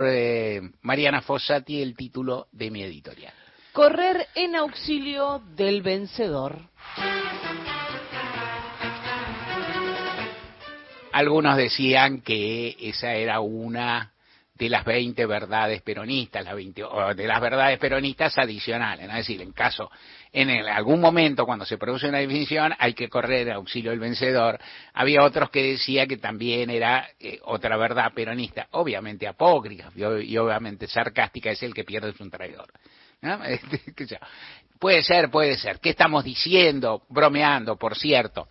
eh, Mariana Fossati el título de mi editorial. Correr en auxilio del vencedor. Algunos decían que esa era una de las 20 verdades peronistas, las 20, o de las verdades peronistas adicionales, es decir, en caso, en algún momento cuando se produce una definición hay que correr en auxilio del vencedor. Había otros que decía que también era eh, otra verdad peronista, obviamente apócrifa y, obviamente sarcástica, es el que pierde es un traidor. Este, puede ser, puede ser. ¿Qué estamos diciendo? Bromeando, por cierto.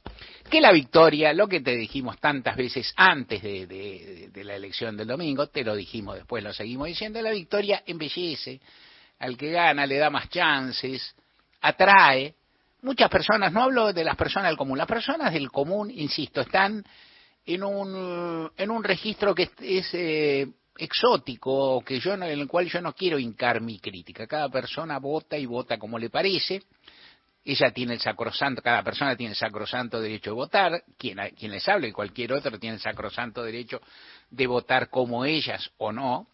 Que la victoria, lo que te dijimos tantas veces antes de, la elección del domingo, te lo dijimos después, lo seguimos diciendo, la victoria embellece, al que gana le da más chances, atrae. Muchas personas, no hablo de las personas del común, las personas del común, insisto, están en un, en un registro que es, eh, exótico que yo en el cual yo no quiero hincar mi crítica. Cada persona vota y vota como le parece. Ella tiene el sacrosanto, cada persona tiene el sacrosanto derecho de votar, quien, quien les hable y cualquier otro tiene el sacrosanto derecho de votar como ellas o no,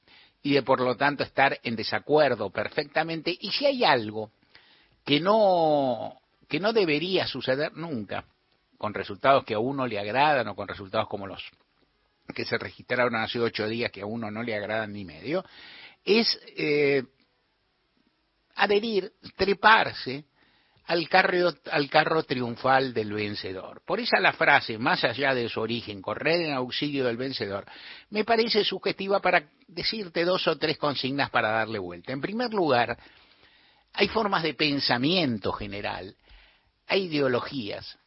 y de por lo tanto estar en desacuerdo perfectamente. Y si hay algo que no, que no debería suceder nunca, con resultados que a uno le agradan o con resultados como los que se registraron hace ocho días que a uno no le agradan ni medio, es eh, adherir, treparse al carro, al carro triunfal del vencedor. Por esa la frase, más allá de su origen, correr en auxilio del vencedor, me parece sugestiva para decirte dos o tres consignas para darle vuelta. En primer lugar, hay formas de pensamiento general, hay ideologías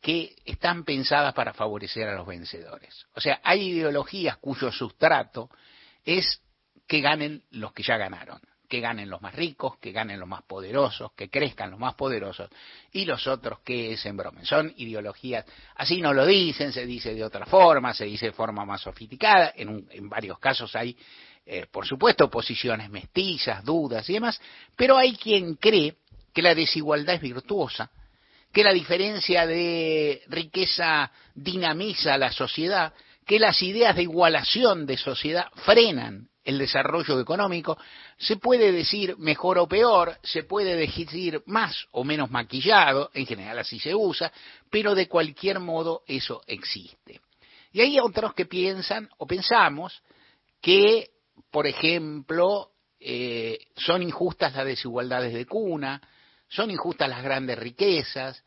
que están pensadas para favorecer a los vencedores. O sea, hay ideologías cuyo sustrato es que ganen los que ya ganaron, que ganen los más ricos, que ganen los más poderosos, que crezcan los más poderosos y los otros que se embromen. Son ideologías, así no lo dicen, se dice de otra forma, se dice de forma más sofisticada, en, varios casos hay, eh, por supuesto, posiciones mestizas, dudas y demás, pero hay quien cree que la desigualdad es virtuosa, que la diferencia de riqueza dinamiza la sociedad, que las ideas de igualación de sociedad frenan el desarrollo económico, se puede decir mejor o peor, se puede decir más o menos maquillado, en general así se usa, pero de cualquier modo eso existe. Y hay otros que piensan o pensamos que, por ejemplo, eh, son injustas las desigualdades de cuna, son injustas las grandes riquezas,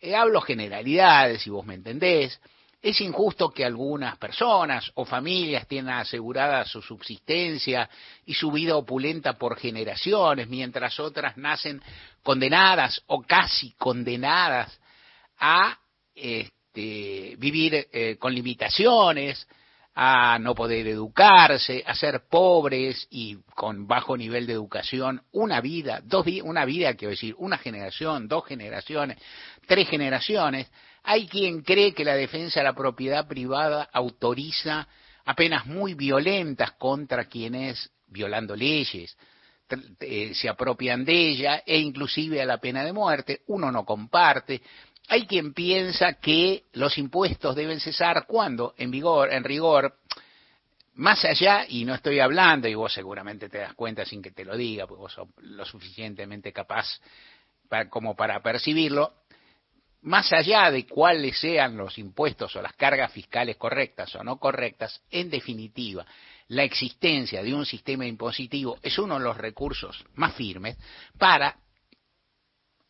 eh, hablo generalidades, si vos me entendés, es injusto que algunas personas o familias tengan asegurada su subsistencia y su vida opulenta por generaciones, mientras otras nacen condenadas o casi condenadas a este, vivir eh, con limitaciones, a no poder educarse, a ser pobres y con bajo nivel de educación, una vida, dos una vida, quiero decir, una generación, dos generaciones, tres generaciones, hay quien cree que la defensa de la propiedad privada autoriza apenas muy violentas contra quienes, violando leyes, eh, se apropian de ella e inclusive a la pena de muerte, uno no comparte, hay quien piensa que los impuestos deben cesar cuando, en vigor, en rigor, más allá, y no estoy hablando, y vos seguramente te das cuenta sin que te lo diga, porque vos sos lo suficientemente capaz como para percibirlo, más allá de cuáles sean los impuestos o las cargas fiscales correctas o no correctas, en definitiva, la existencia de un sistema impositivo es uno de los recursos más firmes para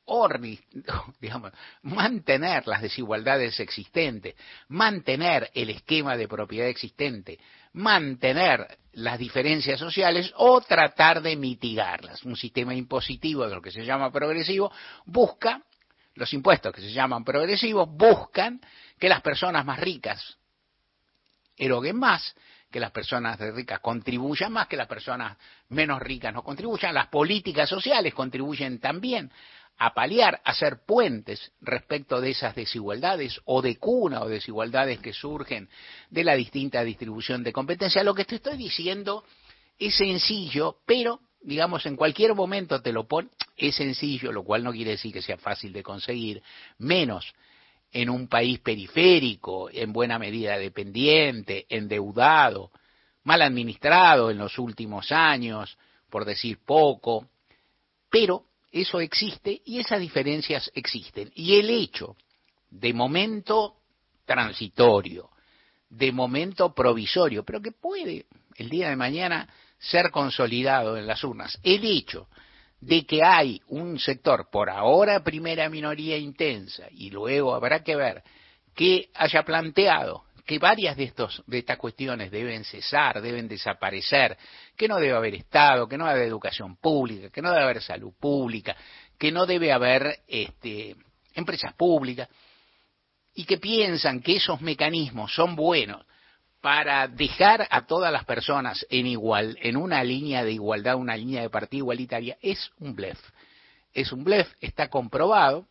digamos, mantener las desigualdades existentes, mantener el esquema de propiedad existente, mantener las diferencias sociales o tratar de mitigarlas. Un sistema impositivo de lo que se llama progresivo busca, los impuestos que se llaman progresivos buscan que las personas más ricas eroguen más, que las personas ricas contribuyan más, que las personas menos ricas no contribuyan. Las políticas sociales contribuyen también a paliar, a hacer puentes respecto de esas desigualdades o de cuna o desigualdades que surgen de la distinta distribución de competencia. Lo que te estoy diciendo es sencillo, pero digamos en cualquier momento te lo pone, es sencillo, lo cual no quiere decir que sea fácil de conseguir, menos en un país periférico, en buena medida dependiente, endeudado, mal administrado en los últimos años, por decir poco, pero eso existe y esas diferencias existen. Y el hecho de momento transitorio, de momento provisorio, pero que puede el día de mañana ser consolidado en las urnas, el hecho de que hay un sector, por ahora primera minoría intensa, y luego habrá que ver que haya planteado que varias de, estos, de estas cuestiones deben cesar, deben desaparecer, que no debe haber Estado, que no debe haber educación pública, que no debe haber salud pública, que no debe haber este, empresas públicas, y que piensan que esos mecanismos son buenos para dejar a todas las personas en igual, en una línea de igualdad, una línea de partida igualitaria, es un blef. Es un blef, está comprobado,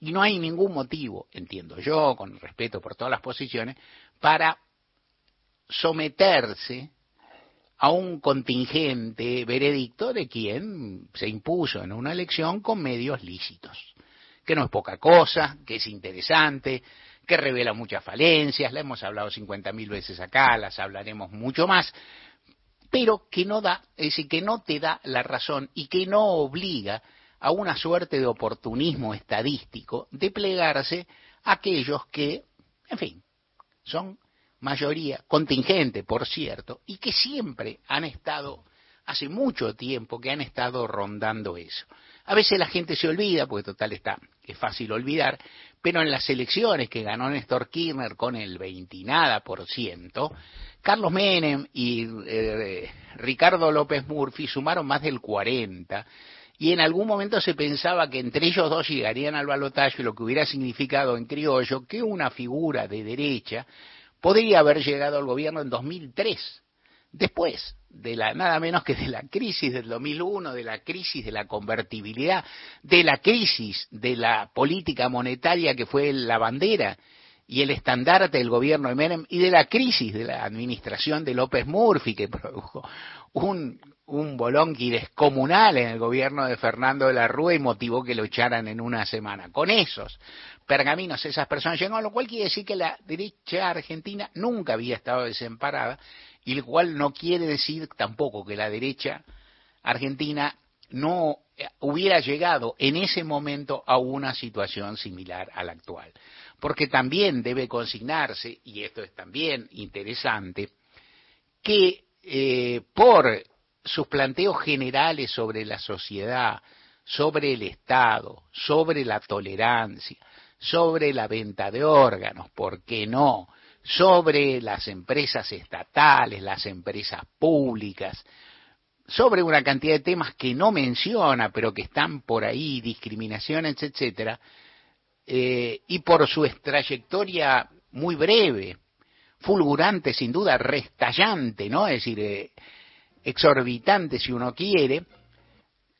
y no hay ningún motivo, entiendo yo, con respeto por todas las posiciones, para someterse a un contingente veredicto de quien se impuso en una elección con medios lícitos, que no es poca cosa, que es interesante, que revela muchas falencias, la hemos hablado 50.000 veces acá, las hablaremos mucho más, pero que no da, es decir, que no te da la razón y que no obliga a una suerte de oportunismo estadístico de plegarse a aquellos que, en fin, son mayoría contingente, por cierto, y que siempre han estado, hace mucho tiempo que han estado rondando eso. A veces la gente se olvida, porque total está, es fácil olvidar, pero en las elecciones que ganó Néstor Kirchner con el 20 nada por ciento, Carlos Menem y eh, Ricardo López Murphy sumaron más del 40 y en algún momento se pensaba que entre ellos dos llegarían al balotaje, lo que hubiera significado en criollo que una figura de derecha podría haber llegado al gobierno en 2003, después de la nada menos que de la crisis del 2001, de la crisis de la convertibilidad, de la crisis de la política monetaria que fue la bandera y el estandarte del gobierno de Menem y de la crisis de la administración de López Murphy que produjo un un bolonqui descomunal en el gobierno de Fernando de la Rúa y motivó que lo echaran en una semana. Con esos pergaminos esas personas llegaron, lo cual quiere decir que la derecha argentina nunca había estado desemparada, y lo cual no quiere decir tampoco que la derecha argentina no eh, hubiera llegado en ese momento a una situación similar a la actual. Porque también debe consignarse, y esto es también interesante, que eh, por sus planteos generales sobre la sociedad, sobre el Estado, sobre la tolerancia, sobre la venta de órganos, ¿por qué no? sobre las empresas estatales, las empresas públicas, sobre una cantidad de temas que no menciona, pero que están por ahí, discriminaciones, etcétera, eh, y por su trayectoria muy breve, fulgurante, sin duda, restallante, ¿no? Es decir, eh, exorbitante si uno quiere,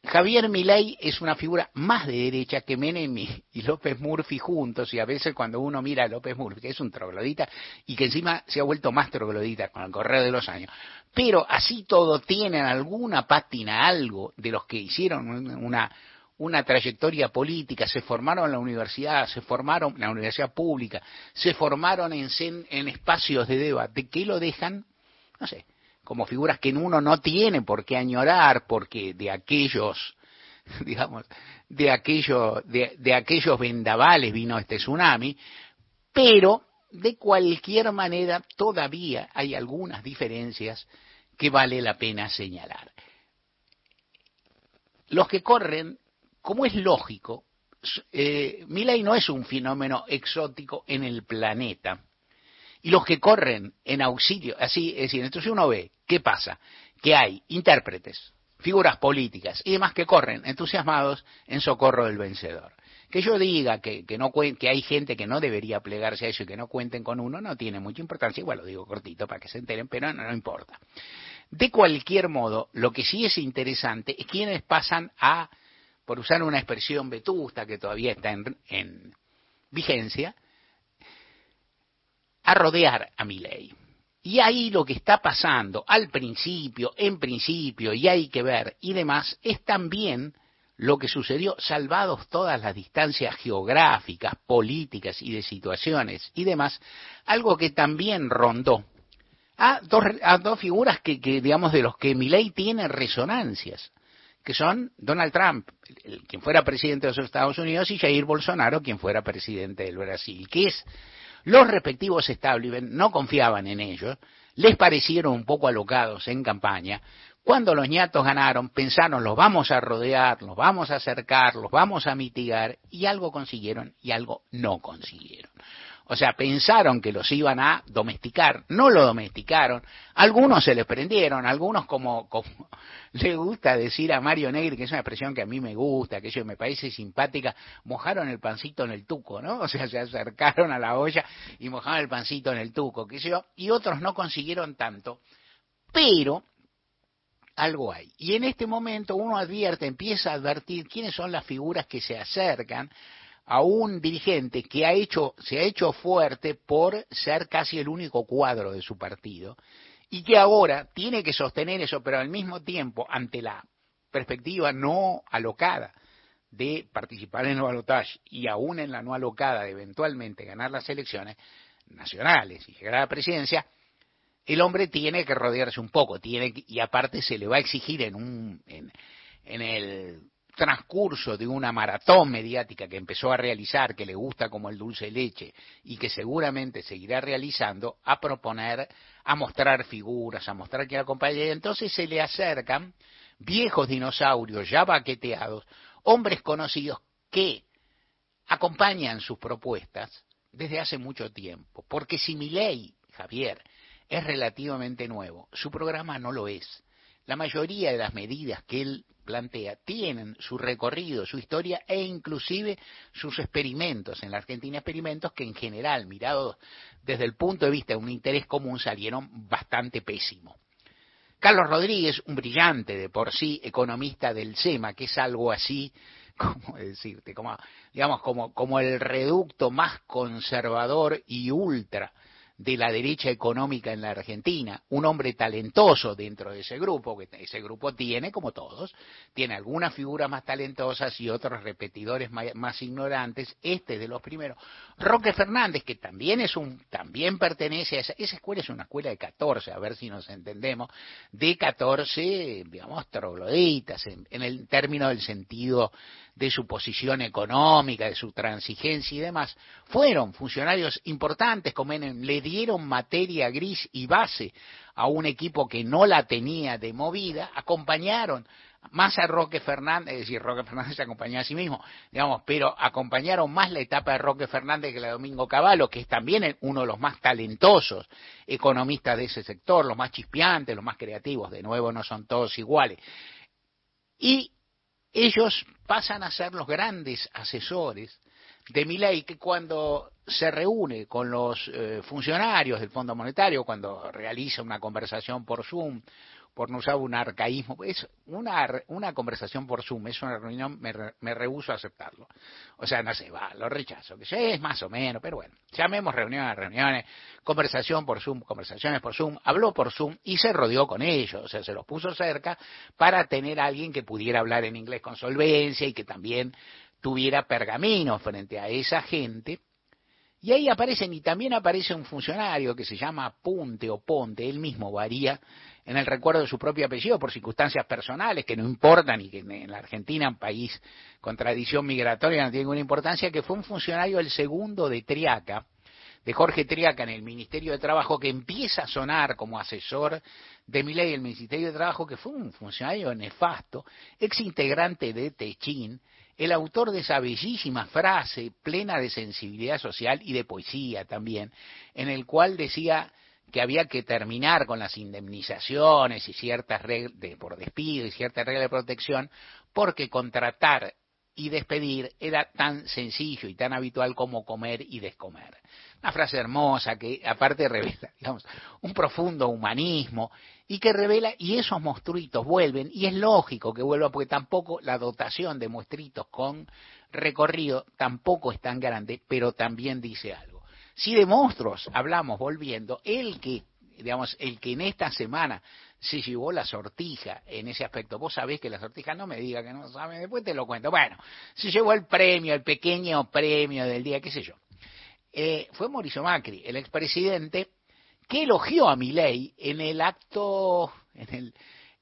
Javier Milei es una figura más de derecha que Menem y López Murphy juntos, y a veces cuando uno mira a López Murphy, que es un troglodita, y que encima se ha vuelto más troglodita con el correr de los años, pero así todo tienen alguna pátina, algo de los que hicieron una, una trayectoria política, se formaron en la universidad, se formaron en la universidad pública, se formaron en, en espacios de debate, que lo dejan, no sé, como figuras que uno no tiene por qué añorar, porque de aquellos, digamos, de, de, aquellos vendavales vino este tsunami, pero de cualquier manera todavía hay algunas diferencias que vale la pena señalar. Los que corren, como es lógico, eh, no es un fenómeno exótico en el planeta. Y los que corren en auxilio, así, es decir, entonces uno ve, ¿qué pasa? Que hay intérpretes, figuras políticas y demás que corren entusiasmados en socorro del vencedor. Que yo diga que, que, no, que hay gente que no debería plegarse a eso y que no cuenten con uno no tiene mucha importancia, igual lo digo cortito para que se enteren, pero no, no importa. De cualquier modo, lo que sí es interesante es quienes pasan a, por usar una expresión vetusta que todavía está en, en vigencia, a rodear a mi ley. Y ahí lo que está pasando al principio, en principio, y hay que ver y demás, es también lo que sucedió, salvados todas las distancias geográficas, políticas y de situaciones y demás, algo que también rondó a dos, a dos figuras que, que, digamos, de los que Milei tiene resonancias, que son Donald Trump, quien fuera presidente de los Estados Unidos, y Jair Bolsonaro, quien fuera presidente del Brasil, que es los respectivos establishment no confiaban en ellos, les parecieron un poco alocados en campaña. Cuando los ñatos ganaron, pensaron, los vamos a rodear, los vamos a acercar, los vamos a mitigar, y algo consiguieron y algo no consiguieron. O sea, pensaron que los iban a domesticar, no lo domesticaron, algunos se les prendieron, algunos como, como le gusta decir a Mario Negri, que es una expresión que a mí me gusta, que eso me parece simpática, mojaron el pancito en el tuco, ¿no? O sea, se acercaron a la olla y mojaron el pancito en el tuco, qué sé yo, y otros no consiguieron tanto, pero algo hay. Y en este momento uno advierte, empieza a advertir quiénes son las figuras que se acercan a un dirigente que ha hecho, se ha hecho fuerte por ser casi el único cuadro de su partido y que ahora tiene que sostener eso, pero al mismo tiempo, ante la perspectiva no alocada de participar en el balotaje y aún en la no alocada de eventualmente ganar las elecciones nacionales y llegar a la presidencia, el hombre tiene que rodearse un poco, tiene y aparte se le va a exigir en un en, en el transcurso de una maratón mediática que empezó a realizar, que le gusta como el dulce leche y que seguramente seguirá realizando, a proponer, a mostrar figuras, a mostrar que acompaña. Y entonces se le acercan viejos dinosaurios ya baqueteados, hombres conocidos que acompañan sus propuestas desde hace mucho tiempo. Porque si mi ley, Javier, es relativamente nuevo, su programa no lo es. La mayoría de las medidas que él plantea tienen su recorrido, su historia e inclusive sus experimentos en la Argentina, experimentos que en general, mirados desde el punto de vista de un interés común, salieron bastante pésimos. Carlos Rodríguez, un brillante de por sí economista del SEMA, que es algo así, como decirte, como, digamos, como, como el reducto más conservador y ultra de la derecha económica en la Argentina, un hombre talentoso dentro de ese grupo, que ese grupo tiene, como todos, tiene algunas figuras más talentosas y otros repetidores más, ignorantes, este de los primeros. Roque Fernández, que también es un, también pertenece a esa, escuela es una escuela de 14, a ver si nos entendemos, de 14, digamos, trogloditas, en, en el término del sentido de su posición económica, de su transigencia y demás, fueron funcionarios importantes, como le dieron materia gris y base a un equipo que no la tenía de movida, acompañaron más a Roque Fernández, es decir, Roque Fernández se acompañó a sí mismo, digamos, pero acompañaron más la etapa de Roque Fernández que la de Domingo Cavallo, que es también uno de los más talentosos economistas de ese sector, los más chispeantes, los más creativos, de nuevo no son todos iguales. Y ellos pasan a ser los grandes asesores de Milei, que cuando se reúne con los eh, funcionarios del Fondo Monetario, cuando realiza una conversación por Zoom por no usar un arcaísmo, es una, una conversación por Zoom, es una reunión, me, me rehuso a aceptarlo. O sea, no sé, va, lo rechazo, que es más o menos, pero bueno, llamemos reuniones, reuniones, conversación por Zoom, conversaciones por Zoom, habló por Zoom y se rodeó con ellos, o sea, se los puso cerca para tener a alguien que pudiera hablar en inglés con solvencia y que también tuviera pergamino frente a esa gente y ahí aparecen, y también aparece un funcionario que se llama Punte o Ponte, él mismo varía en el recuerdo de su propio apellido por circunstancias personales que no importan y que en la Argentina, un país con tradición migratoria, no tiene ninguna importancia, que fue un funcionario el segundo de Triaca, de Jorge Triaca en el Ministerio de Trabajo, que empieza a sonar como asesor de mi ley el Ministerio de Trabajo, que fue un funcionario nefasto, ex integrante de Techín, el autor de esa bellísima frase plena de sensibilidad social y de poesía también, en el cual decía que había que terminar con las indemnizaciones y ciertas reglas de, por despido y ciertas reglas de protección, porque contratar y despedir era tan sencillo y tan habitual como comer y descomer. Una frase hermosa que aparte revela, digamos, un profundo humanismo y que revela, y esos monstruitos vuelven, y es lógico que vuelvan porque tampoco la dotación de monstruitos con recorrido tampoco es tan grande, pero también dice algo. Si de monstruos hablamos volviendo, el que, digamos, el que en esta semana se llevó la sortija en ese aspecto. Vos sabés que la sortija no me diga que no sabe, después te lo cuento. Bueno, se llevó el premio, el pequeño premio del día, qué sé yo. Eh, fue Mauricio Macri, el expresidente que elogió a Milei en el acto, en el,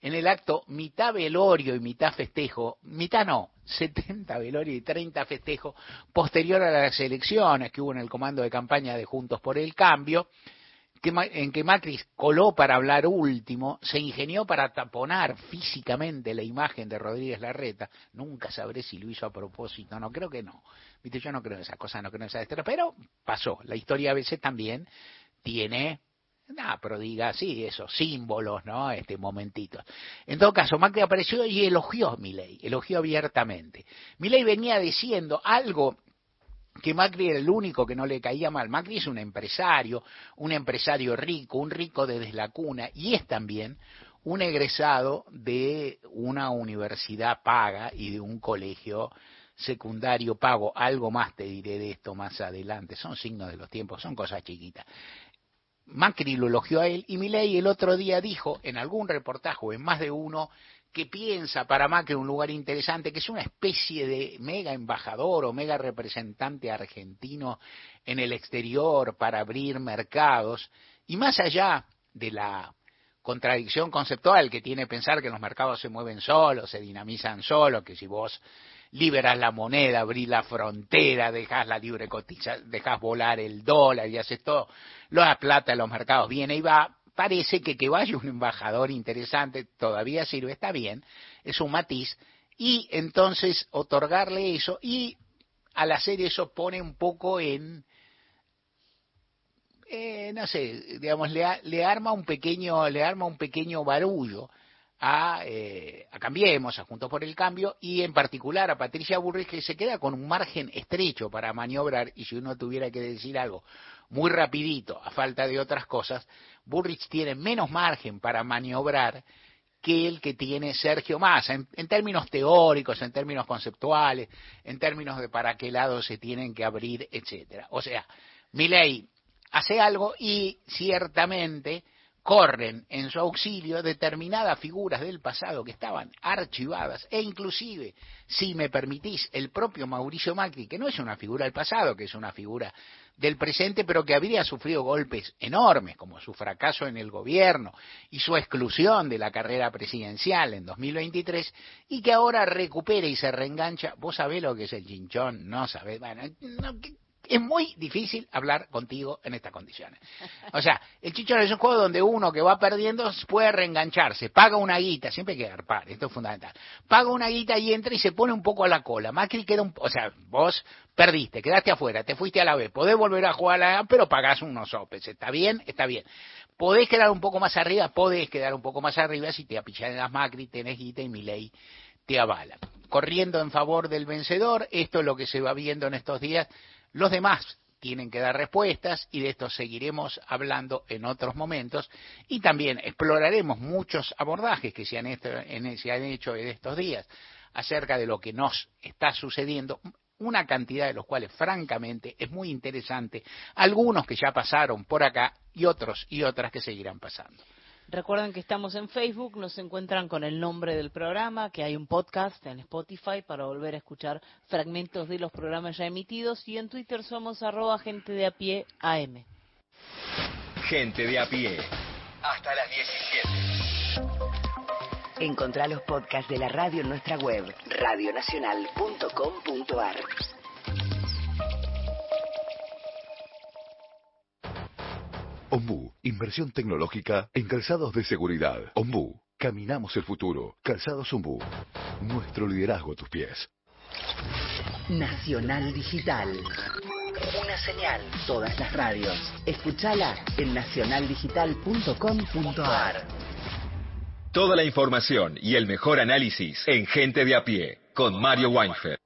en el acto mitad velorio y mitad festejo, mitad no, 70 velorio y 30 festejo, posterior a las elecciones que hubo en el comando de campaña de Juntos por el Cambio, en que Macri coló para hablar último, se ingenió para taponar físicamente la imagen de Rodríguez Larreta. Nunca sabré si lo hizo a propósito, no creo que no. Viste, yo no creo en esas cosas, no creo en esas historias, pero pasó. La historia a veces también tiene nada, pero diga, sí, esos símbolos, ¿no? Este momentito. En todo caso, Macri apareció y elogió a Milei, elogió abiertamente. Milei venía diciendo algo que Macri era el único que no le caía mal. Macri es un empresario, un empresario rico, un rico desde la cuna, y es también un egresado de una universidad paga y de un colegio secundario pago. Algo más te diré de esto más adelante. Son signos de los tiempos, son cosas chiquitas. Macri lo elogió a él y Milei el otro día dijo en algún reportaje o en más de uno que piensa para Macri un lugar interesante, que es una especie de mega embajador o mega representante argentino en el exterior para abrir mercados, y más allá de la contradicción conceptual que tiene pensar que los mercados se mueven solos, se dinamizan solos, que si vos liberas la moneda, abrís la frontera, dejas la libre cotiza, dejas volar el dólar y haces todo, la plata en los mercados viene y va, parece que que vaya un embajador interesante todavía sirve, está bien, es un matiz, y entonces otorgarle eso, y al hacer eso pone un poco en, eh, no sé, digamos, le, le, arma un pequeño, le arma un pequeño barullo a, eh, a Cambiemos, a Juntos por el Cambio, y en particular a Patricia Burrich, que se queda con un margen estrecho para maniobrar, y si uno tuviera que decir algo muy rapidito, a falta de otras cosas, Burrich tiene menos margen para maniobrar que el que tiene Sergio Massa, en, términos teóricos, en términos conceptuales, en términos de para qué lado se tienen que abrir, etcétera. O sea, Milei hace algo y ciertamente corren en su auxilio determinadas figuras del pasado que estaban archivadas e inclusive, si me permitís, el propio Mauricio Macri, que no es una figura del pasado, que es una figura del presente, pero que habría sufrido golpes enormes, como su fracaso en el gobierno y su exclusión de la carrera presidencial en 2023, y que ahora recupera y se reengancha. Vos sabés lo que es el chinchón, no sabés, bueno, no, es muy difícil hablar contigo en estas condiciones. O sea, el chichón es un juego donde uno que va perdiendo puede reengancharse, paga una guita, siempre hay que agarpar, esto es fundamental. Paga una guita y entra y se pone un poco a la cola. Macri queda un, o sea, vos perdiste, quedaste afuera, te fuiste a la B, podés volver a jugar a la A, pero pagás unos sopes, ¿está bien? Está bien. Podés quedar un poco más arriba, podés quedar un poco más arriba si te apillan las Macri, tenés guita y mi ley te avala. Corriendo en favor del vencedor, esto es lo que se va viendo en estos días los demás tienen que dar respuestas y de esto seguiremos hablando en otros momentos y también exploraremos muchos abordajes que se han, hecho en estos días acerca de lo que nos está sucediendo, una cantidad de los cuales francamente es muy interesante, algunos que ya pasaron por acá y otros y otras que seguirán pasando. Recuerden que estamos en Facebook, nos encuentran con el nombre del programa, que hay un podcast en Spotify para volver a escuchar fragmentos de los programas ya emitidos y en Twitter somos arroba gente de a pie AM. Gente de a pie. Hasta las 17. Encontrá los podcasts de la radio en nuestra web, radionacional.com.ar. Ombu, inversión tecnológica en calzados de seguridad. Ombu, caminamos el futuro. Calzados Ombu, nuestro liderazgo a tus pies. Nacional Digital. Una señal. Todas las radios. Escúchala en nacionaldigital.com.ar. Toda la información y el mejor análisis en Gente de a pie con Mario Weinfeld.